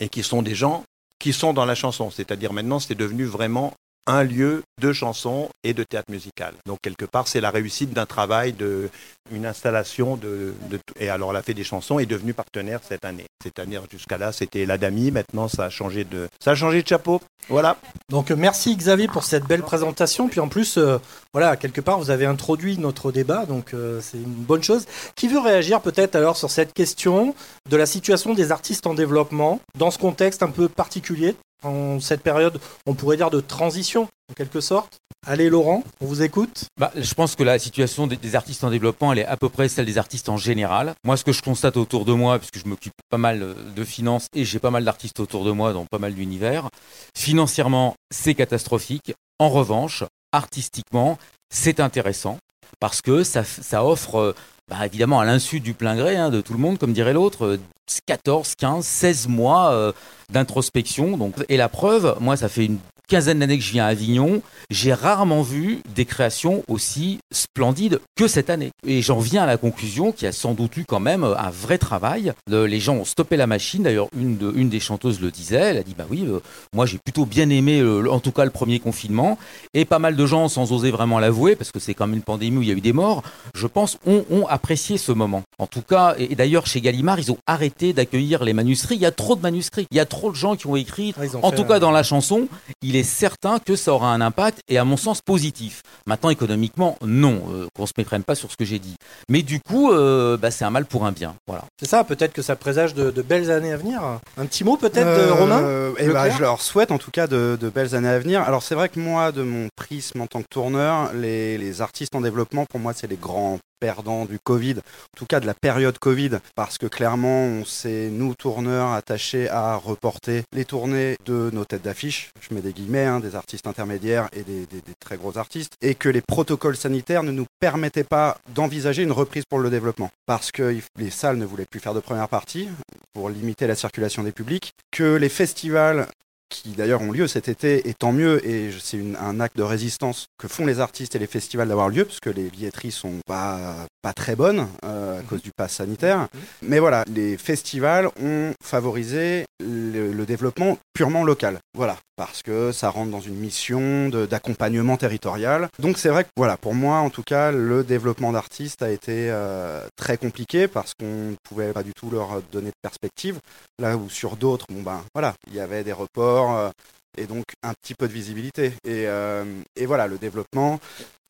et qui sont des gens qui sont dans la chanson. C'est-à-dire maintenant c'est devenu vraiment un lieu de chanson et de théâtre musical. Donc quelque part, c'est la réussite d'un travail, de une installation de, et alors la Fée des chansons est devenue partenaire cette année. Cette année jusqu'à là, c'était l'Adami. Maintenant, ça a changé de ça a changé de chapeau. Voilà. Donc euh, merci Xavier pour cette belle présentation. Puis en plus, euh, voilà, quelque part, vous avez introduit notre débat, donc euh, c'est une bonne chose. Qui veut réagir peut-être alors sur cette question de la situation des artistes en développement dans ce contexte un peu particulier, en cette période, on pourrait dire de transition en quelque sorte Allez Laurent, on vous écoute. Bah, je pense que la situation des, artistes en développement, elle est à peu près celle des artistes en général. Moi, ce que je constate autour de moi, puisque je m'occupe pas mal euh, de finances et j'ai pas mal d'artistes autour de moi dans pas mal d'univers, financièrement, c'est catastrophique. En revanche, artistiquement, c'est intéressant parce que ça offre, euh, bah, évidemment, à l'insu du plein gré hein, de tout le monde, comme dirait l'autre, euh, 14, 15, 16 mois euh, d'introspection. Et la preuve, moi, ça fait une quinzaine d'années que je viens à Avignon, j'ai rarement vu des créations aussi splendides que cette année. Et j'en viens à la conclusion qu'il y a sans doute eu quand même un vrai travail. Le- les gens ont stoppé la machine. D'ailleurs, une, de- une des chanteuses le disait. Elle a dit Bah oui, euh, moi j'ai plutôt bien aimé, euh, en tout cas, le premier confinement. Et pas mal de gens, sans oser vraiment l'avouer, parce que c'est quand même une pandémie où il y a eu des morts, je pense, ont, ont apprécié ce moment. En tout cas, et, et d'ailleurs, chez Gallimard, ils ont arrêté d'accueillir les manuscrits. Il y a trop de manuscrits. Il y a trop de gens qui ont écrit. Ah, ont en tout un- cas, dans la chanson, il est certain que ça aura un impact et à mon sens positif. Maintenant, économiquement, non, euh, qu'on se méprenne pas sur ce que j'ai dit. Mais du coup, euh, bah, c'est un mal pour un bien. Voilà. C'est ça, peut-être que ça présage de, de belles années à venir. Un petit mot peut-être, Euh, de Romain eh ben, Je leur souhaite en tout cas de, de belles années à venir. Alors c'est vrai que moi, de mon prisme en tant que tourneur, les, les artistes en développement, pour moi, c'est les grands perdants du Covid, en tout cas de la période Covid, parce que clairement, on s'est, nous, tourneurs, attachés à reporter les tournées de nos têtes d'affiche, je mets des guillemets, hein, des artistes intermédiaires et des, très gros artistes, et que les protocoles sanitaires ne nous permettaient pas d'envisager une reprise pour le développement, parce que les salles ne voulaient plus faire de première partie, pour limiter la circulation des publics, que les festivals qui d'ailleurs ont lieu cet été, et tant mieux, et c'est un acte de résistance que font les artistes et les festivals d'avoir lieu, parce que les billetteries sont pas, pas très bonnes euh, à cause du pass sanitaire. Mais voilà, les festivals ont favorisé le, développement purement local. Voilà, parce que ça rentre dans une mission d'accompagnement territorial. Donc c'est vrai que voilà, pour moi en tout cas, le développement d'artistes a été euh, très compliqué parce qu'on ne pouvait pas du tout leur donner de perspective. Là où sur d'autres, bon ben voilà, il y avait des reports. euh, et donc un petit peu de visibilité. Et, euh, et voilà, le développement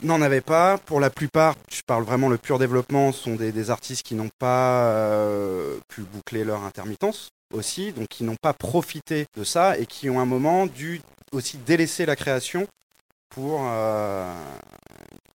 n'en avait pas. Pour la plupart, je parle vraiment le pur développement, sont des, artistes qui n'ont pas euh, pu boucler leur intermittence aussi, donc qui n'ont pas profité de ça et qui ont un moment dû aussi délaisser la création pour euh,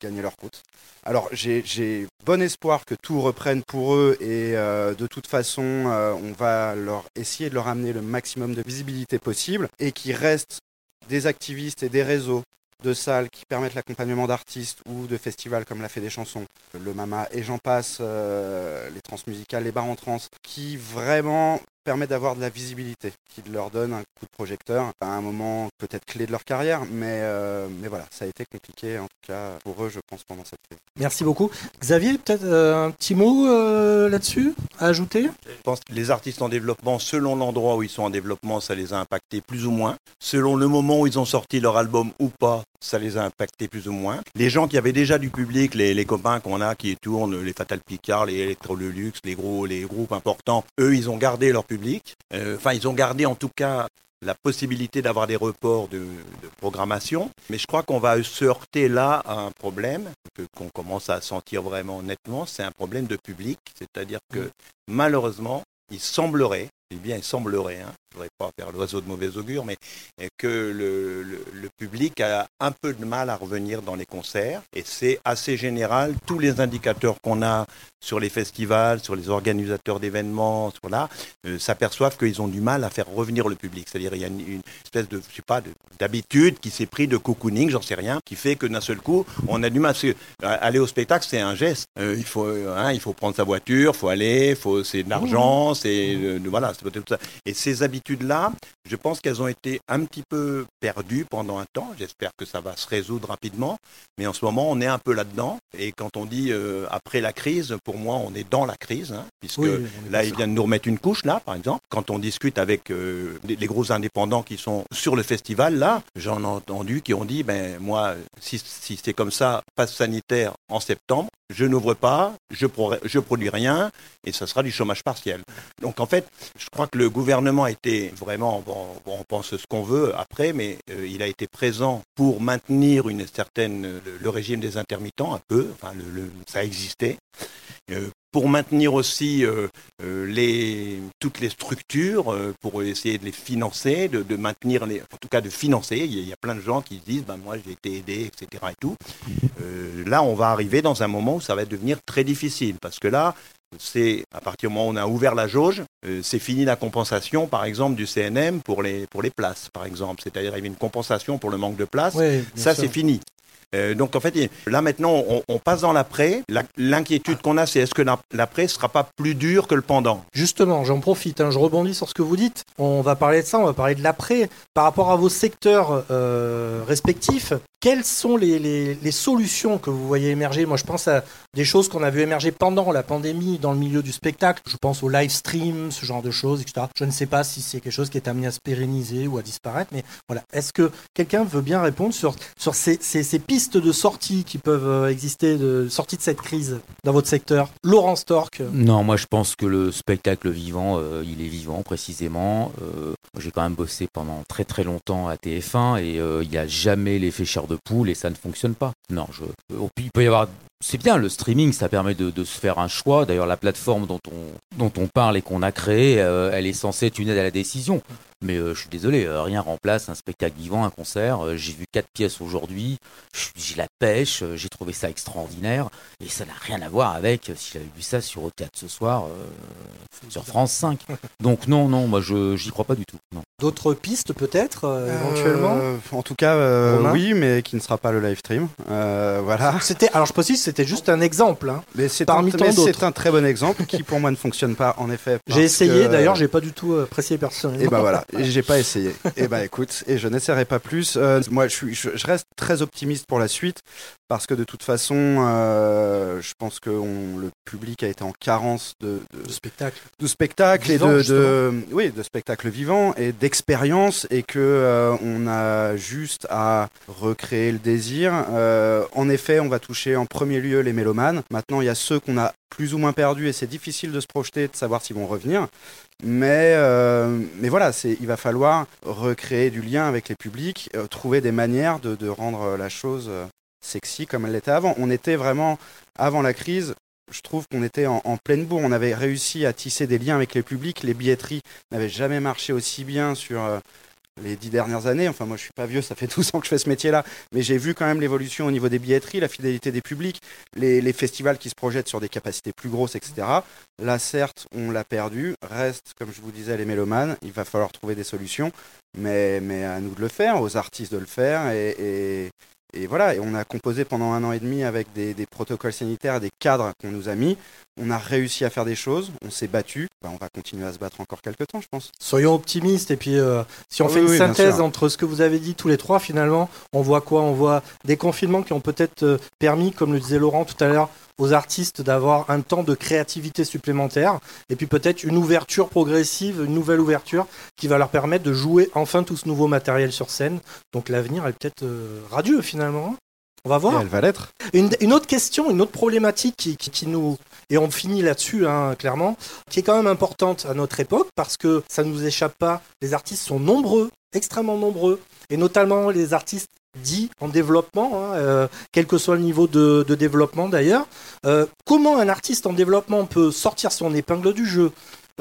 gagner leur route. Alors j'ai bon espoir que tout reprenne pour eux et euh, de toute façon on va leur essayer de leur amener le maximum de visibilité possible et qu'il reste des activistes et des réseaux de salles qui permettent l'accompagnement d'artistes ou de festivals comme la Fée des Chansons, le Mama et j'en passe, euh, les transmusicales, les bars en trans, qui vraiment permettent d'avoir de la visibilité, qui leur donne un coup de projecteur à un moment peut-être clé de leur carrière, mais, euh, mais voilà, ça a été compliqué en tout cas pour eux, je pense, pendant cette crise. Merci beaucoup. Xavier, peut-être euh, un petit mot euh, là-dessus à ajouter? Je pense que les artistes en développement, selon l'endroit où ils sont en développement, ça les a impactés plus ou moins. Selon le moment où ils ont sorti leur album ou pas, ça les a impactés plus ou moins. Les gens qui avaient déjà du public, les, copains qu'on a qui tournent, les Fatal Picard, les Electro le Luxe, les gros, les groupes importants, eux, ils ont gardé leur public. Euh, Enfin, ils ont gardé en tout cas la possibilité d'avoir des reports de, programmation. Mais je crois qu'on va se heurter là à un problème qu'on commence à sentir vraiment nettement, c'est un problème de public. C'est-à-dire que malheureusement, il semblerait, et bien il semblerait, hein, voudrais pas faire l'oiseau de mauvais augure, mais que le, le- le public a un peu de mal à revenir dans les concerts. Et c'est assez général. Tous les indicateurs qu'on a sur les festivals, sur les organisateurs d'événements, sur là, euh, s'aperçoivent qu'ils ont du mal à faire revenir le public. C'est-à-dire il y a une, une espèce de, je sais pas, de- d'habitude qui s'est pris de cocooning, j'en sais rien, qui fait que d'un seul coup, on a du mal. Euh, aller au spectacle, c'est un geste. Euh, il faut, hein, il faut prendre sa voiture, il faut aller, faut, c'est de l'argent, c'est euh, voilà, c'est peut-être tout ça. Et ces habitudes-là, je pense qu'elles ont été un petit peu perdues pendant un temps. J'espère que ça va se résoudre rapidement. Mais en ce moment, on est un peu là-dedans. Et quand on dit euh, après la crise, pour moi, on est dans la crise, hein, puisque Oui, là, il vient de nous remettre une couche, là, par exemple. Quand on discute avec euh, les, les gros indépendants qui sont sur le festival, là, j'en ai entendu qui ont dit, ben moi, si, si c'est comme ça, passe sanitaire en septembre, je n'ouvre pas, je, pro- je produis rien, et ça sera du chômage partiel. Donc en fait, je crois que le gouvernement a été vraiment, bon, on pense ce qu'on veut après, mais euh, il a été présent pour maintenir une certaine, le, régime des intermittents, un peu, ça existait. Euh, pour maintenir aussi euh, euh, les, toutes les structures, euh, pour essayer de les financer, de, de maintenir, les, en tout cas de financer. Il y, a, il y a plein de gens qui se disent, ben, moi j'ai été aidé, etc. Et tout. Euh, là, on va arriver dans un moment où ça va devenir très difficile, parce que là, c'est à partir du moment où on a ouvert la jauge, euh, c'est fini la compensation, par exemple, du CNM pour les, pour les places, par exemple. C'est-à-dire, il y avait une compensation pour le manque de places. Oui, ça, c'est fini. Euh, donc en fait, là maintenant, on, passe dans l'après. La- L'inquiétude qu'on a, c'est est-ce que la- l'après ne sera pas plus dur que le pendant? Justement, j'en profite, hein, je rebondis sur ce que vous dites. On va parler de ça, on va parler de l'après. Par rapport à vos secteurs euh, respectifs, quelles sont les, solutions que vous voyez émerger? Moi, je pense à des choses qu'on a vu émerger pendant la pandémie dans le milieu du spectacle. Je pense au live stream, ce genre de choses, etc. Je ne sais pas si c'est quelque chose qui est amené à se pérenniser ou à disparaître, mais voilà. Est-ce que quelqu'un veut bien répondre sur, ces pistes de sortie qui peuvent euh, exister, de sortie de cette crise dans votre secteur Laurent Stork Non, moi je pense que le spectacle vivant, euh, il est vivant précisément. Euh, J'ai quand même bossé pendant très très longtemps à TF1 et il n'y a jamais l'effet chair de poule et ça ne fonctionne pas. Non, je... il peut y avoir. C'est bien, le streaming, ça permet de, se faire un choix. D'ailleurs, la plateforme dont on, dont on parle et qu'on a créée, elle est censée être une aide à la décision. Mais euh, je suis désolé, euh, rien remplace un spectacle vivant, un concert. Euh, j'ai vu quatre pièces aujourd'hui, j'ai la pêche, euh, j'ai trouvé ça extraordinaire. Et ça n'a rien à voir avec euh, si j'avais vu ça sur Au Théâtre ce soir, euh, sur France 5. Donc non, non, moi je j'y crois pas du tout. Non. D'autres pistes peut-être, euh, éventuellement? Euh, En tout cas, euh, oui, mais qui ne sera pas le live stream. Euh, voilà. C'était, alors je précise, c'était juste un exemple. hein. Mais c'est Parmi un, tant mais d'autres. c'est un très bon exemple qui pour moi ne fonctionne pas en effet. J'ai essayé, que- d'ailleurs, j'ai pas du tout apprécié personnellement. Et bah voilà, et j'ai pas essayé. Et bah écoute, et je n'essaierai pas plus. Euh, moi, je, suis, je, je reste très optimiste pour la suite. Parce que de toute façon, euh, je pense que on- le public a été en carence de, de, Le spectacle. de spectacle et Vivant, de, justement. de oui de spectacle vivant et d'expérience et que euh, on a juste à recréer le désir. Euh, en effet, on va toucher en premier lieu les mélomanes. Maintenant, il y a ceux qu'on a plus ou moins perdus et c'est difficile de se projeter, de savoir s'ils vont revenir. Mais, euh, mais voilà, il va falloir recréer du lien avec les publics, euh, trouver des manières de, de rendre la chose sexy comme elle l'était avant. On était vraiment, avant la crise, je trouve qu'on était en, pleine bourre. On avait réussi à tisser des liens avec les publics. Les billetteries n'avaient jamais marché aussi bien sur euh, les dix dernières années. Enfin, moi, je suis pas vieux, ça fait 12 ans que je fais ce métier-là. Mais j'ai vu quand même l'évolution au niveau des billetteries, la fidélité des publics, les, festivals qui se projettent sur des capacités plus grosses, etc. Là, certes, on l'a perdu. Reste, comme je vous disais, les mélomanes. Il va falloir trouver des solutions. Mais, mais à nous de le faire, aux artistes de le faire. Et, et voilà, et on a composé pendant un an et demi avec des, des protocoles sanitaires, des cadres qu'on nous a mis. On a réussi à faire des choses, on s'est battu. Ben, on va continuer à se battre encore quelques temps, je pense. Soyons optimistes et puis euh, si on Oui, fait une oui, synthèse entre ce que vous avez dit tous les trois, finalement, on voit quoi? On voit des confinements qui ont peut-être euh, permis, comme le disait Laurent tout à l'heure, aux artistes d'avoir un temps de créativité supplémentaire et puis peut-être une ouverture progressive, une nouvelle ouverture qui va leur permettre de jouer enfin tout ce nouveau matériel sur scène. Donc l'avenir est peut-être euh, radieux finalement. On va Et voir. elle va l'être. Une, une autre question, une autre problématique qui, qui- qui nous et on finit là-dessus hein, clairement, qui est quand même importante à notre époque parce que ça ne nous échappe pas. Les artistes sont nombreux, extrêmement nombreux, et notamment les artistes dits en développement, hein, euh, quel que soit le niveau de, de développement d'ailleurs. Euh, comment un artiste en développement peut sortir son épingle du jeu?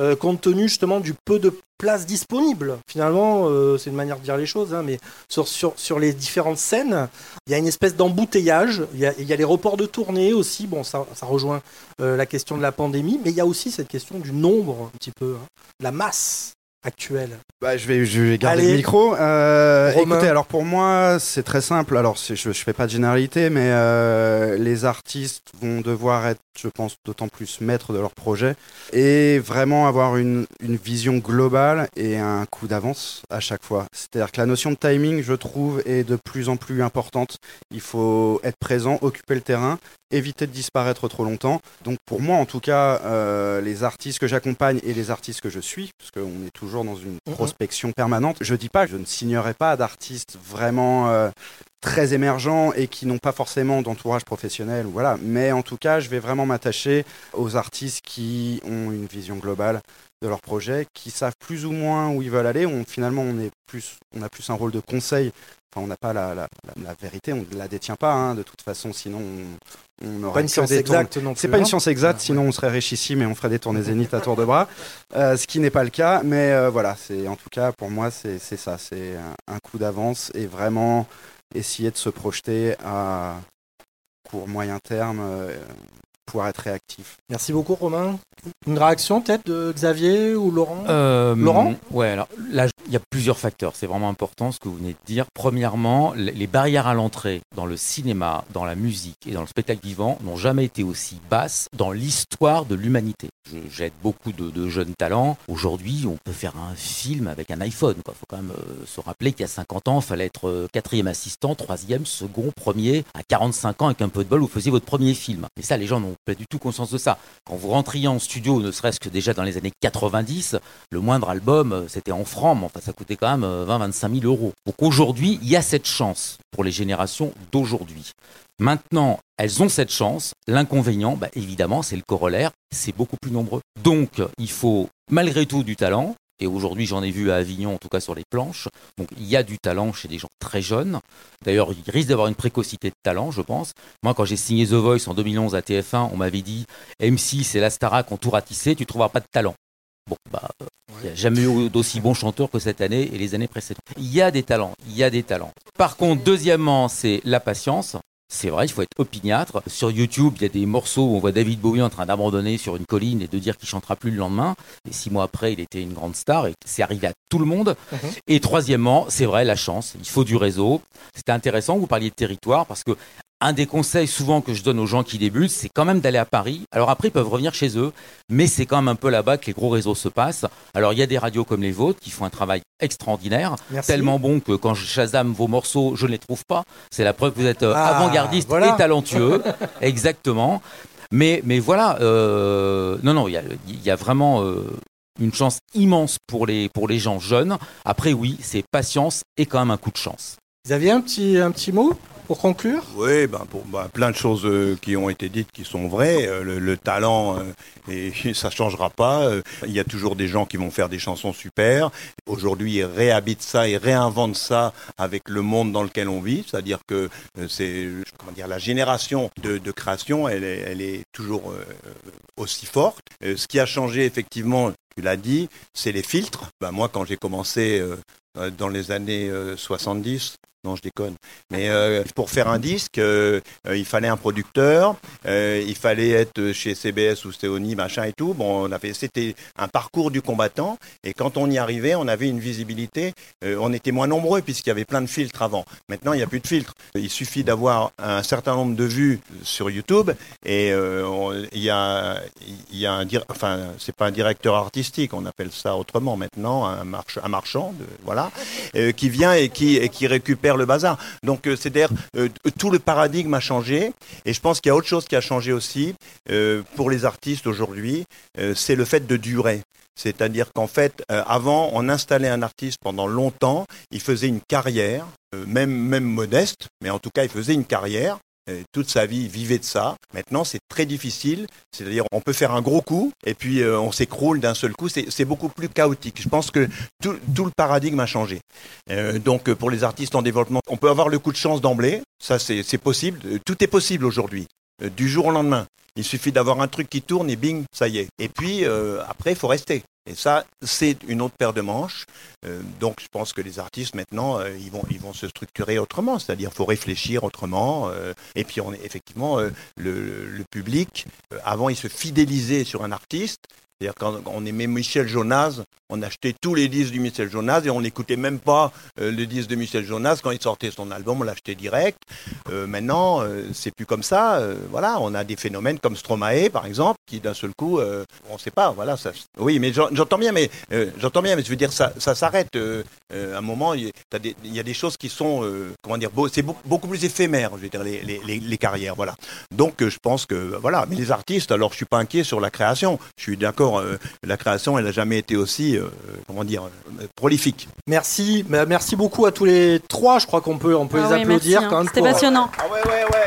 Euh, compte tenu justement du peu de place disponible. Finalement, euh, c'est une manière de dire les choses, hein, mais sur, sur, les différentes scènes, il y a une espèce d'embouteillage, il y a, il y a les reports de tournée aussi, bon, ça, ça rejoint euh, la question de la pandémie, mais il y a aussi cette question du nombre, un petit peu, hein, la masse actuelle. Bah, je vais, je vais garder Allez. le micro. Euh, écoutez, alors pour moi, c'est très simple. Alors, je ne fais pas de généralité, mais euh, les artistes vont devoir être, je pense, d'autant plus maîtres de leur projet et vraiment avoir une, une vision globale et un coup d'avance à chaque fois. C'est-à-dire que la notion de timing, je trouve, est de plus en plus importante. Il faut être présent, occuper le terrain, éviter de disparaître trop longtemps. Donc pour moi, en tout cas, euh, les artistes que j'accompagne et les artistes que je suis, parce qu'on est toujours dans une prospection permanente, je dis pas, je ne signerai pas d'artistes vraiment euh, très émergents et qui n'ont pas forcément d'entourage professionnel, voilà. Mais en tout cas, je vais vraiment m'attacher aux artistes qui ont une vision globale de leur projet, qui savent plus ou moins où ils veulent aller. On, finalement, on, est plus, on a plus un rôle de conseil. Enfin, on n'a pas la, la- la- la vérité, on ne la détient pas, hein, de toute façon, sinon on, on aurait Pas une que science des tournées- exacte non c'est pas une hein. science exacte, sinon on serait richissime et on ferait des tournées zénith à tour de bras. Euh, ce qui n'est pas le cas, mais euh, voilà, c'est en tout cas pour moi c'est c'est ça, c'est un, un coup d'avance et vraiment essayer de se projeter à court moyen terme, euh, pouvoir être réactif. Merci beaucoup Romain. Une réaction peut-être de Xavier ou Laurent? Euh, Laurent? Ouais, alors là, il y a plusieurs facteurs. C'est vraiment important ce que vous venez de dire. Premièrement, les barrières à l'entrée dans le cinéma, dans la musique et dans le spectacle vivant n'ont jamais été aussi basses dans l'histoire de l'humanité. J'aide beaucoup de, de jeunes talents. Aujourd'hui, on peut faire un film avec un iPhone. Il faut quand même euh, se rappeler qu'il y a 50 ans, il fallait être euh, quatrième assistant, troisième, second, premier. À 45 ans, avec un peu de bol, vous faisiez votre premier film. Et ça, les gens n'ont pas du tout conscience de ça. Quand vous rentriez en studio, ne serait-ce que déjà dans les années 90, le moindre album, euh, c'était en francs, mais enfin, ça coûtait quand même 20-25 000 euros. Donc aujourd'hui, il y a cette chance pour les générations d'aujourd'hui. Maintenant, elles ont cette chance. L'inconvénient, bah, évidemment, c'est le corollaire, c'est beaucoup plus nombreux. Donc, il faut malgré tout du talent. Et aujourd'hui, j'en ai vu à Avignon, en tout cas sur les planches. Donc, il y a du talent chez des gens très jeunes. D'ailleurs, il risque d'avoir une précocité de talent, je pense. Moi, quand j'ai signé The Voice en 2011 à TF1, on m'avait dit M6 et la Starac ont tout ratissé, tu trouveras pas de talent. Bon, bah, euh, il n'y a jamais eu d'aussi bons chanteurs que cette année et les années précédentes. Il y a des talents, il y a des talents. Par contre, deuxièmement, c'est la patience. C'est vrai, il faut être opiniâtre. Sur YouTube, il y a des morceaux où on voit David Bowie en train d'abandonner sur une colline et de dire qu'il chantera plus le lendemain. Et six mois après, il était une grande star et c'est arrivé à tout le monde. Mhm. Et troisièmement, c'est vrai, la chance. Il faut du réseau. C'était intéressant, vous parliez de territoire parce que un des conseils souvent que je donne aux gens qui débutent, c'est quand même d'aller à Paris. Alors après, ils peuvent revenir chez eux, mais c'est quand même un peu là-bas que les gros réseaux se passent. Alors il y a des radios comme les vôtres qui font un travail extraordinaire, Merci. tellement bon que quand je Shazam vos morceaux, je ne les trouve pas. C'est la preuve que vous êtes euh, Ah, avant-gardiste voilà. et talentueux. Exactement. Mais, mais voilà, euh, non, non, il y a, il y a vraiment euh, une chance immense pour les, pour les gens jeunes. Après, oui, c'est patience et quand même un coup de chance. Xavier, un petit, un petit mot pour conclure? Oui, ben pour ben, plein de choses euh, qui ont été dites qui sont vraies. Euh, le, le talent, euh, et ça changera pas. Euh, Il y a toujours des gens qui vont faire des chansons super. Aujourd'hui, ils réhabitent ça, ils réinventent ça avec le monde dans lequel on vit. C'est-à-dire que c'est comment dire la génération de, de création, elle est, elle est toujours aussi forte. Ce qui a changé effectivement, tu l'as dit, c'est les filtres. Ben, moi, quand j'ai commencé dans les années euh, 70, non, je déconne. Mais euh, pour faire un disque, euh, euh, il fallait un producteur, il fallait être chez CBS ou Stéony, machin et tout. Bon, c'était un parcours du combattant. Et quand on y arrivait, on avait une visibilité. On était moins nombreux puisqu'il y avait plein de filtres avant. Maintenant, il n'y a plus de filtres. Il suffit d'avoir un certain nombre de vues sur YouTube et il y a, y a un, enfin, c'est pas un directeur artistique, on appelle ça autrement maintenant, un, march- un marchand, voilà, qui vient et qui récupère le bazar. Donc, euh, c'est-à-dire, euh, tout le paradigme a changé. Et je pense qu'il y a autre chose qui a changé aussi euh, pour les artistes aujourd'hui, c'est le fait de durer. C'est-à-dire qu'en fait, avant, on installait un artiste pendant longtemps, il faisait une carrière, même, même modeste, mais en tout cas, il faisait une carrière. Euh, toute sa vie, vivait de ça. Maintenant, c'est très difficile. C'est-à-dire, on peut faire un gros coup et puis euh, on s'écroule d'un seul coup. C'est beaucoup plus chaotique. Je pense que tout, le paradigme a changé. Euh, donc, pour les artistes en développement, on peut avoir le coup de chance d'emblée. Ça, c'est possible. Tout est possible aujourd'hui, du jour au lendemain. Il suffit d'avoir un truc qui tourne et bing, ça y est. Et puis, après, il faut rester. Et ça, c'est une autre paire de manches. Euh, donc, je pense que les artistes, maintenant, euh, ils, vont, se structurer autrement. C'est-à-dire, faut réfléchir autrement. euh, et puis, on est, effectivement, le, public, avant, il se fidélisait sur un artiste. C'est-à-dire, quand on aimait Michel Jonas, on achetait tous les disques du Michel Jonas et on n'écoutait même pas euh, le disque de Michel Jonas. Quand il sortait son album, on l'achetait direct. Euh, maintenant, euh, c'est plus comme ça. Voilà, on a des phénomènes comme Stromae, par exemple, qui d'un seul coup, on ne sait pas. Voilà, oui, mais j'en- j'entends bien, mais j'entends bien, mais je veux dire, ça, s'arrête. à un moment, il y, a des- choses qui sont, comment dire, c'est beau- beaucoup plus éphémère, je veux dire, les, carrières, voilà. Donc, je pense que, voilà, mais les artistes, alors, je suis pas inquiet sur la création. Je suis d'accord, euh, la création, elle n'a jamais été aussi, euh, comment dire, euh, prolifique. Merci, bah, merci beaucoup à tous les trois. Je crois qu'on peut, on peut Ah les oui, applaudir merci, hein. quand même. C'était pour- passionnant. Ah ouais, ouais, ouais.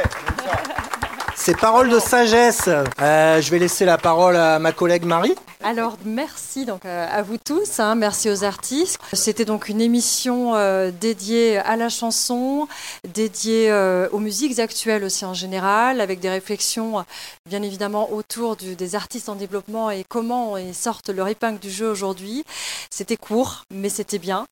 Ces paroles de sagesse. Euh, je vais laisser la parole à ma collègue Marie. Alors merci donc euh, à vous tous, hein, merci aux artistes. C'était donc une émission euh, dédiée à la chanson, dédiée euh, aux musiques actuelles aussi en général, avec des réflexions bien évidemment autour du- des artistes en développement et comment ils sortent leur épingle du jeu aujourd'hui. C'était court, mais c'était bien.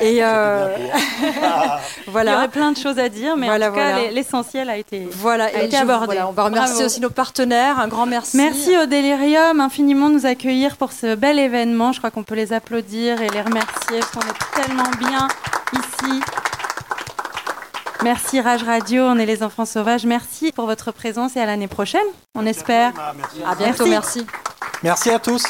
Et euh, Il y aurait plein de choses à dire, mais Voilà, en tout cas, voilà. l'essentiel a été, Voilà, a et été je- abordé. On va remercier Bravo. aussi nos partenaires. Un grand merci. Merci au Délirium infiniment de nous accueillir pour ce bel événement. Je crois qu'on peut les applaudir et les remercier parce qu'on est tellement bien ici. Merci Rage Radio, on est les enfants sauvages. Merci pour votre présence et à l'année prochaine, on espère. À bientôt, merci. Merci à tous.